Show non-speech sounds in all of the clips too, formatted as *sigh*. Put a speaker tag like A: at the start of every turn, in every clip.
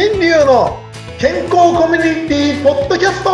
A: 新流の健康コミュニティポッドキャスト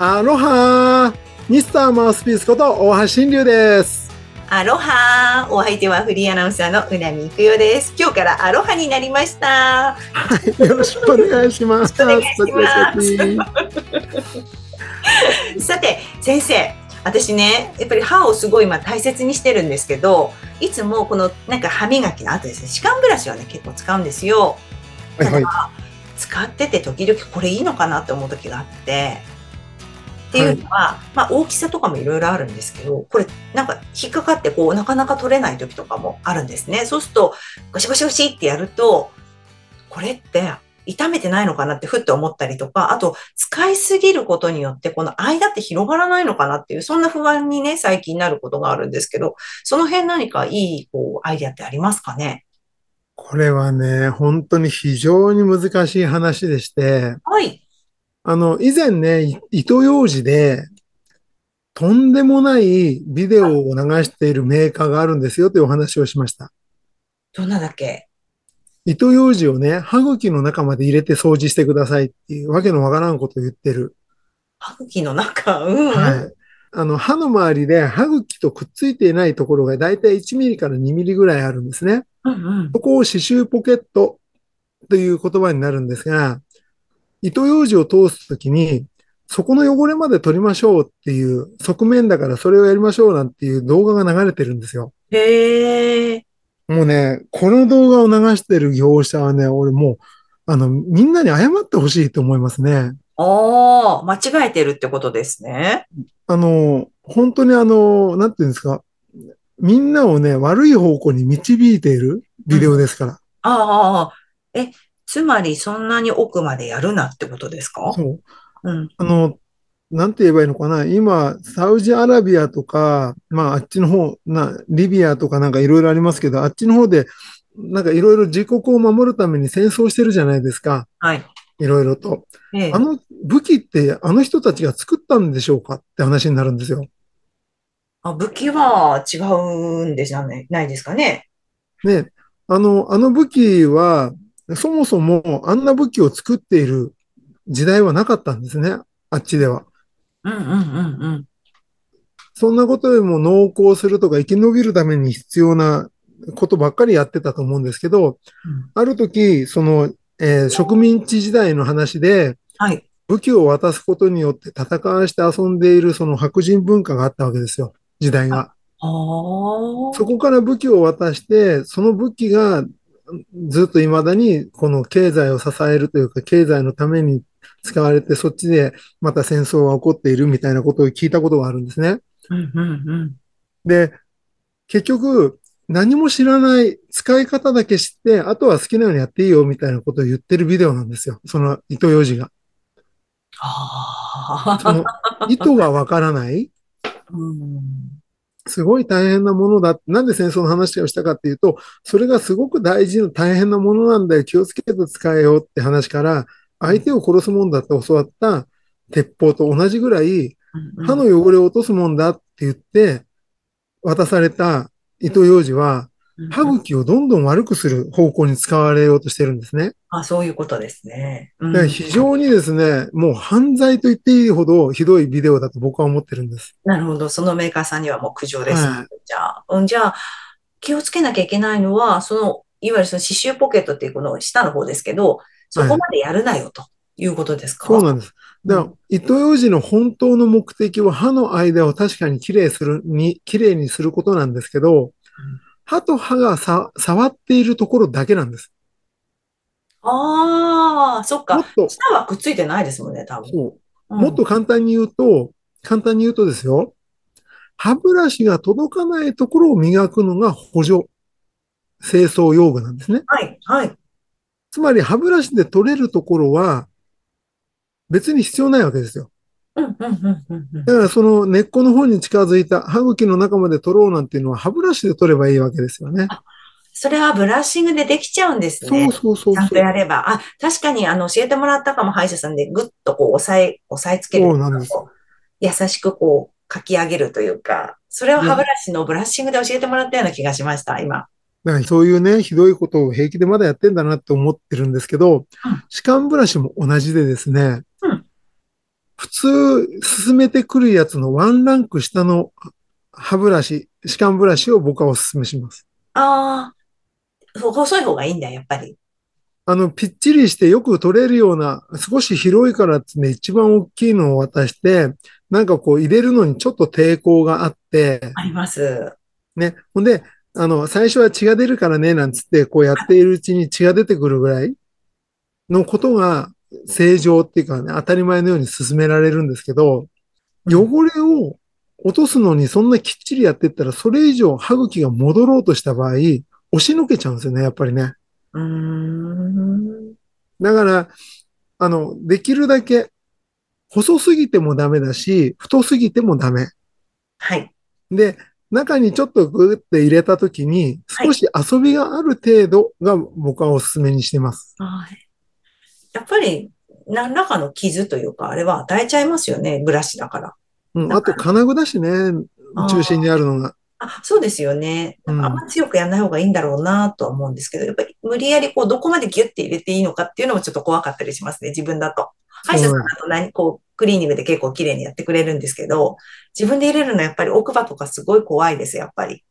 A: アロハミスターマウスピースこと大橋新流です。
B: アロハお相手はフリーアナウンサーのうなみいくよです。今日からアロハになりました。
A: はい、よろしくお願いします。
B: よろしくお願いします
A: ます。
B: さて、先生。私ね、やっぱり歯をすごい今大切にしてるんですけど、いつもこのなんか歯磨きの後ですね、歯間ブラシをね、結構使うんですよ。
A: はいはい。
B: 使ってて時々これいいのかなって思う時があって、っていうのは、まあ大きさとかもいろいろあるんですけど、これなんか引っかかってこうなかなか取れない時とかもあるんですね。そうするとゴシゴシゴシってやると、これって痛めてないのかなってふって思ったりとか、あと使いすぎることによってこの間って広がらないのかなっていう、そんな不安にね、最近なることがあるんですけど、その辺何かいいこうアイデアってありますかね？
A: これはね、本当に非常に難しい話でして、
B: はい。
A: あの、以前ね、い糸ようじで、とんでもないビデオを流しているメーカーがあるんですよというお話をしました。
B: どんなだっけ？
A: 糸ようじをね、歯茎の中まで入れて掃除してくださいっていうわけのわからんことを言ってる。
B: 歯茎の中、うん、うん。
A: はい。あの、歯の周りで歯茎とくっついていないところがだいたい1ミリから2ミリぐらいあるんですね。
B: うんうん
A: そこを刺繍ポケットという言葉になるんですが、糸ようじを通すときに、そこの汚れまで取りましょうっていう側面だからそれをやりましょうなんていう動画が流れてるんですよ。
B: へえ。
A: もうね、この動画を流してる業者はね、俺もう、あの、みんなに謝ってほしいと思いますね。
B: ああ、間違えてるってことですね。
A: あの、本当にあの、なんていうんですか、みんなをね、悪い方向に導いているビデオですから。
B: ああ、え、つまりそんなに奥までやるなってことですか？
A: そう。
B: うん。
A: あの、なんて言えばいいのかな？今、サウジアラビアとか、まあ、あっちの方、な、リビアとかなんかいろいろありますけど、あっちの方で、なんかいろいろ自国を守るために戦争してるじゃないですか。
B: はい。
A: いろいろと。
B: ええ
A: あの武器ってあの人たちが作ったんでしょうか？って話になるんですよ。
B: あ、武器は違うんでじゃない、ないですかね？
A: ね。あの、あの武器は、そもそもあんな武器を作っている時代はなかったんですね。あっちでは。
B: うんうんうんうん。
A: そんなことよりも農耕するとか生き延びるために必要なことばっかりやってたと思うんですけど、ある時、その、えー植民地時代の話で、
B: はい。
A: 武器を渡すことによって戦わして遊んでいるその白人文化があったわけですよ。時代が。そこから武器を渡して、その武器がずっと未だにこの経済を支えるというか、経済のために使われて、そっちでまた戦争が起こっているみたいなことを聞いたことがあるんですね。
B: うんうんうん。
A: で、結局、何も知らない、使い方だけ知って、あとは好きなようにやっていいよみたいなことを言ってるビデオなんですよ。その糸ようじが。
B: ああ。
A: その糸がわからない。
B: うん。
A: すごい大変なものだ。なんで戦争の話をしたかっていうと、それがすごく大事な大変なものなんだよ。気をつけて使えよって話から、相手を殺すもんだって教わった鉄砲と同じぐらい、歯の汚れを落とすもんだって言って、渡された糸ようじは、歯茎をどんどん悪くする方向に使われようとしてるんですね。
B: あ、そういうことですね。うん
A: だから非常にですね、もう犯罪と言っていいほどひどいビデオだと僕は思ってるんです。
B: なるほど。そのメーカーさんにはもう苦情です。
A: はい
B: じゃあ、うん、じゃあ、気をつけなきゃいけないのは、その、いわゆるその刺繍ポケットっていうこの下の方ですけど、そこまでやるなよということですか？
A: そうなんです。だから、糸ようじの本当の目的は歯の間を確かにきれいするに、きれいにすることなんですけど、歯と歯がさ触っているところだけなんです。
B: ああ、そっか
A: もっ。と、
B: 下はくっついてないですもんね、多分。
A: そう
B: うん
A: もっと簡単に言うと、簡単に言うとですよ、歯ブラシが届かないところを磨くのが補助清掃用具なんですね。
B: はい、はい。
A: つまり歯ブラシで取れるところは別に必要ないわけですよ。だからその根っこの方に近づいた歯茎の中まで取ろうなんていうのは歯ブラシで取ればいいわけですよね。
B: それはブラッシングでできちゃうんですね。
A: そうそうそう
B: ちゃんと。やれば。あ、確かに、あの、教えてもらったかも、歯医者さんで、ぐっとこう、押さえ、押さえつける。
A: そうなんです
B: 優しくこう、書き上げるというか、それを歯ブラシのブラッシングで教えてもらったような気がしました、今。
A: だからそういうね、ひどいことを平気でまだやってんだなって思ってるんですけど、歯間ブラシも同じでですね、
B: うん
A: 普通進めてくるやつのワンランク下の歯ブラシ、歯間ブラシを僕はお勧めします。
B: ああ、細い方がいいんだ、やっぱり。
A: あの、ぴっちりしてよく取れるような、少し広いからってね、一番大きいのを渡して、なんかこう入れるのにちょっと抵抗があって、
B: あります。
A: ね。ほんで、あの、最初は血が出るからね、なんつって、こうやっているうちに血が出てくるぐらいのことが正常っていうかね、当たり前のように進められるんですけど、汚れを落とすのにそんなきっちりやってったら、それ以上歯茎が戻ろうとした場合、押しのけちゃうんですよね、やっぱりね。
B: うーん。
A: だから、あの、できるだけ、細すぎてもダメだし、太すぎてもダメ。
B: はい。
A: で、中にちょっとグーって入れたときに、少し遊びがある程度が僕はお勧めにしてます。
B: はいやっぱり、何らかの傷というか、あれは与えちゃいますよね、ブラシだから。
A: うん、あと金具だしね、中心にあるのが。
B: あ、そうですよね。あんま強くやんない方がいいんだろうなとは思うんですけど、やっぱり無理やりこう、どこまでギュッて入れていいのかっていうのもちょっと怖かったりしますね、自分だと。歯医者さんだと何、こう、クリーニングで結構綺麗にやってくれるんですけど、自分で入れるのはやっぱり奥歯とかすごい怖いです、やっぱり。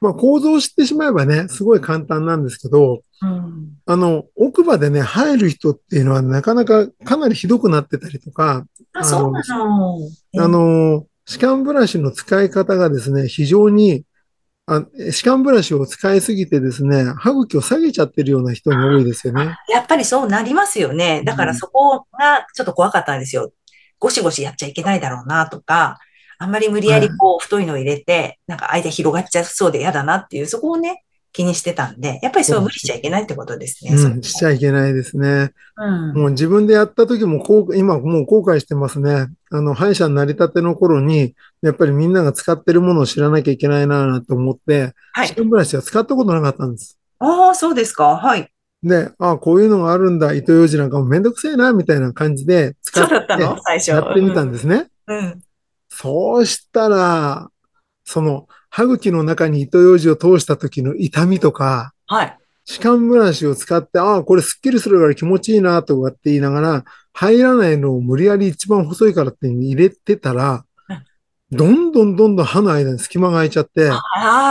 A: まあ構造を知ってしまえばね、すごい簡単なんですけど、
B: うん。
A: あの、奥歯でね、入る人っていうのはなかなかかなりひどくなってたりとか、
B: あ、そうなの。
A: あの、歯間ブラシの使い方がですね、非常に、あ歯間ブラシを使いすぎてですね、歯茎を下げちゃってるような人に多いですよね。
B: やっぱりそうなりますよね。だからそこがちょっと怖かったんですよ。ゴシゴシやっちゃいけないだろうなとか、あんまり無理やりこう太いのを入れて、なんか間広がっちゃそうで嫌だなっていう、そこをね、気にしてたんで、やっぱりそう無理しちゃいけないってことですね。
A: うん、しちゃいけないですね。
B: うん。
A: もう自分でやった時もこう、今もう後悔してますね。あの、歯医者になりたての頃に、やっぱりみんなが使ってるものを知らなきゃいけないなと思って、
B: はい
A: 歯。間ブラシは使ったことなかったんです。
B: ああ、そうですか。はい。
A: で、ああ、こういうのがあるんだ、糸ようじなんかもめんどくせえな、みたいな感じで使って
B: だったの？最初。
A: やってみたんですね。
B: うん。
A: そうしたら、その歯茎の中に糸ようじを通した時の痛みとか、
B: はい。
A: 歯間ブラシを使って、ああ、これスッキリするから気持ちいいなとかって言いながら、入らないのを無理やり一番細いからって入れてたら、どんどんどんどん歯の間に隙間が空いちゃって、
B: あ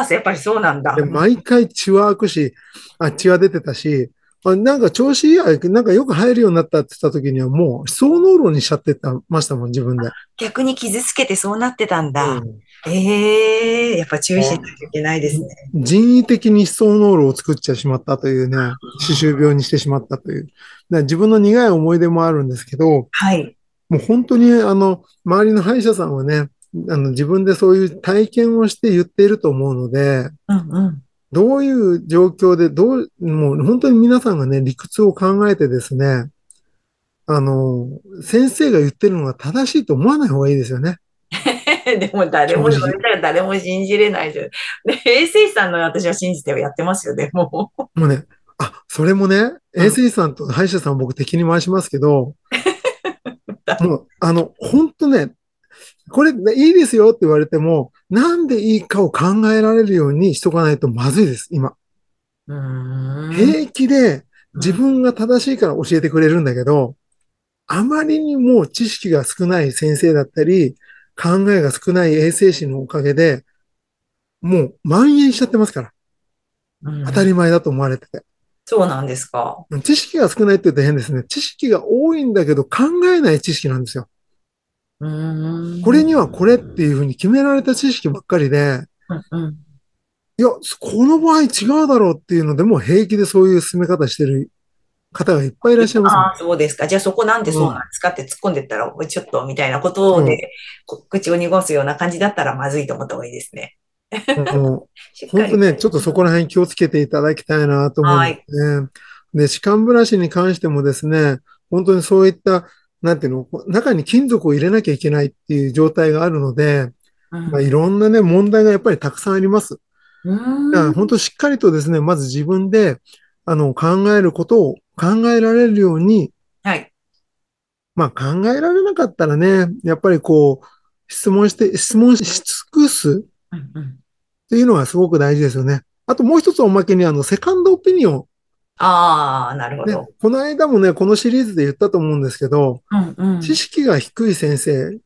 B: あ、やっぱりそうなんだ。
A: で毎回血は開くし、あ、血は出てたし、あなんか調子いいや、なんかよく入るようになったって言った時にはもう、思想濃炉にしちゃってたましたもん、自分で。
B: 逆に傷つけてそうなってたんだ。
A: うん
B: ええやっぱ注意しないといけないですね。
A: 人為的に思想濃炉を作っちゃしまったというね、歯周病にしてしまったという。自分の苦い思い出もあるんですけど、
B: はい。
A: もう本当にあの、周りの歯医者さんはね、あの、自分でそういう体験をして言っていると思うので、
B: うんうん。
A: どういう状況で、どう、もう本当に皆さんがね、理屈を考えてですね、あの、先生が言ってるのが正しいと思わない方がいいですよね。*laughs*
B: でも誰も、
A: 正直
B: それじゃ誰も信じれないじゃん。で、衛生士さんの私は信じてやってますよ、でも。
A: もうね、あ、それもね、衛生士さんと歯医者さん僕敵に回しますけど、*laughs* もう、あの、本当ね、これいいですよって言われても、なんでいいかを考えられるようにしとかないとまずいです、今。平気で自分が正しいから教えてくれるんだけど、あまりにも知識が少ない先生だったり、考えが少ない衛生士のおかげで、もう蔓延しちゃってますから。
B: うん
A: 当たり前だと思われてて。
B: そうなんですか。
A: 知識が少ないって言うと変ですね。知識が多いんだけど考えない知識なんですよ。これにはこれっていうふうに決められた知識ばっかりで、
B: うんうん。
A: いや、この場合違うだろうっていうのでも平気でそういう進め方してる方がいっぱいいらっしゃいます
B: ああ、そうですか。じゃあそこなんでそうなんですか？って突っ込んでったら、ちょっとみたいなこと
A: うん
B: 口を濁すような感じだったらまずいと思った方がいいですね。*laughs*
A: 本当ね、ちょっとそこら辺気をつけていただきたいなと思うんですね。で、歯間ブラシに関してもですね、本当にそういった、なんていうの、中に金属を入れなきゃいけないっていう状態があるので、
B: うん
A: まあ、いろんなね、問題がやっぱりたくさんあります。だから本当しっかりとですね、まず自分で、あの、考えることを考えられるように、
B: はい。
A: まあ考えられなかったらね、やっぱりこう、質問して、質問し尽くす。っていうのがすごく大事ですよね。あともう一つおまけにあの、セカンドオピニオン。
B: ああ、なるほ
A: ね
B: ど。、
A: この間もね、このシリーズで言ったと思うんですけど、
B: うんうん。
A: 知識が低い先生、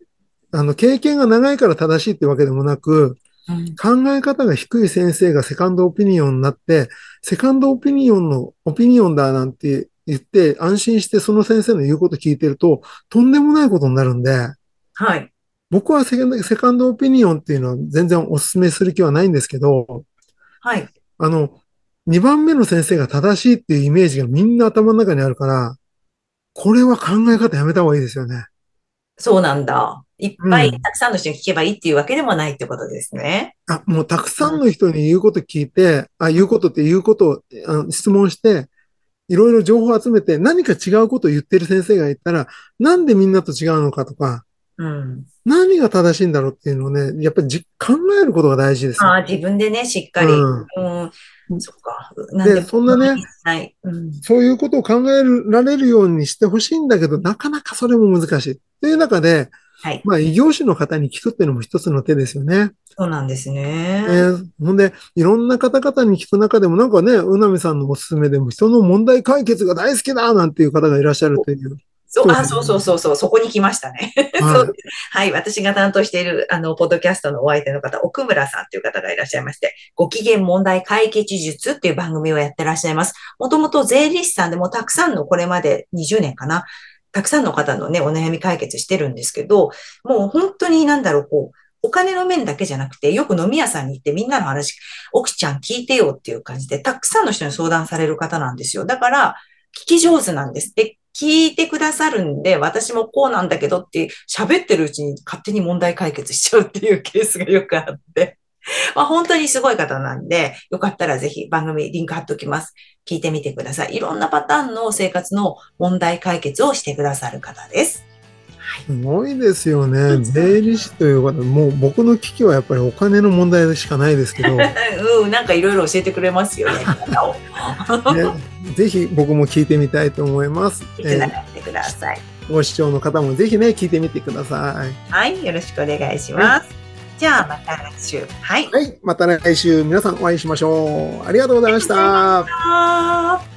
A: あの、経験が長いから正しいってわけでもなく、
B: うん
A: 考え方が低い先生がセカンドオピニオンになって、セカンドオピニオンのオピニオンだなんて言って安心してその先生の言うこと聞いてると、とんでもないことになるんで、
B: はい。
A: 僕はセカンドセカンドオピニオンっていうのは全然お勧めする気はないんですけど、
B: はい。
A: あの、2番目の先生が正しいっていうイメージがみんな頭の中にあるから、これは考え方やめた方がいいですよね。
B: そうなんだ。いっぱい、
A: うん
B: たくさんの人に聞けばいいっていうわけでもないってことですね。
A: あ、もうたくさんの人に言うこと聞いて、あ、言うことって言うことをあの質問して、いろいろ情報を集めて何か違うことを言ってる先生がいたら、なんでみんなと違うのかとか、
B: うん。
A: 何が正しいんだろうっていうのをね、やっぱりじ考えることが大事ですよ。
B: ああ、自分でね、しっかり。
A: うん
B: うん。そっか。
A: でそんなね。
B: はい。うん。
A: そういうことを考えられるようにしてほしいんだけど、なかなかそれも難しい。という中で、
B: はい。
A: まあ、異業種の方に聞くっていうのも一つの手ですよね。
B: そうなんですね。
A: えーほんで、いろんな方々に聞く中でも、なんかね、うなみさんのおすすめでも、人の問題解決が大好きだなんていう方がいらっしゃるという。
B: そう、あ、
A: そ
B: そううそうそうそう、そこに来ましたね。
A: はい *laughs*
B: はい。私が担当している、あの、ポッドキャストのお相手の方、奥村さんという方がいらっしゃいまして、ご機嫌問題解決術っていう番組をやってらっしゃいます。もともと税理士さんでもたくさんの、これまで20年かな。たくさんの方のね、お悩み解決してるんですけど、もう本当になんだろう、こう、お金の面だけじゃなくて、よく飲み屋さんに行ってみんなの話、奥ちゃん聞いてよっていう感じで、たくさんの人に相談される方なんですよ。だから、聞き上手なんです。で、聞いてくださるんで、私もこうなんだけどって喋ってるうちに勝手に問題解決しちゃうっていうケースがよくあって。*laughs* まあ本当にすごい方なんで、よかったらぜひ番組リンク貼っておきます。聞いてみてください。いろんなパターンの生活の問題解決をしてくださる方です。
A: すごいですよね。*laughs* 税理士という方、もう僕の危機はやっぱりお金の問題しかないですけど、ね、*laughs*
B: うん、なんかいろいろ教えてくれますよね。方 *laughs* を
A: ぜひ僕も聞いてみたいと思います。
B: いつながってください。
A: ご視聴の方もぜひね、聞いてみてください。
B: はい、よろしくお願いします。じゃあまた来週。はい。
A: はい、また来週皆さんお会いしましょう。
B: ありがとうございました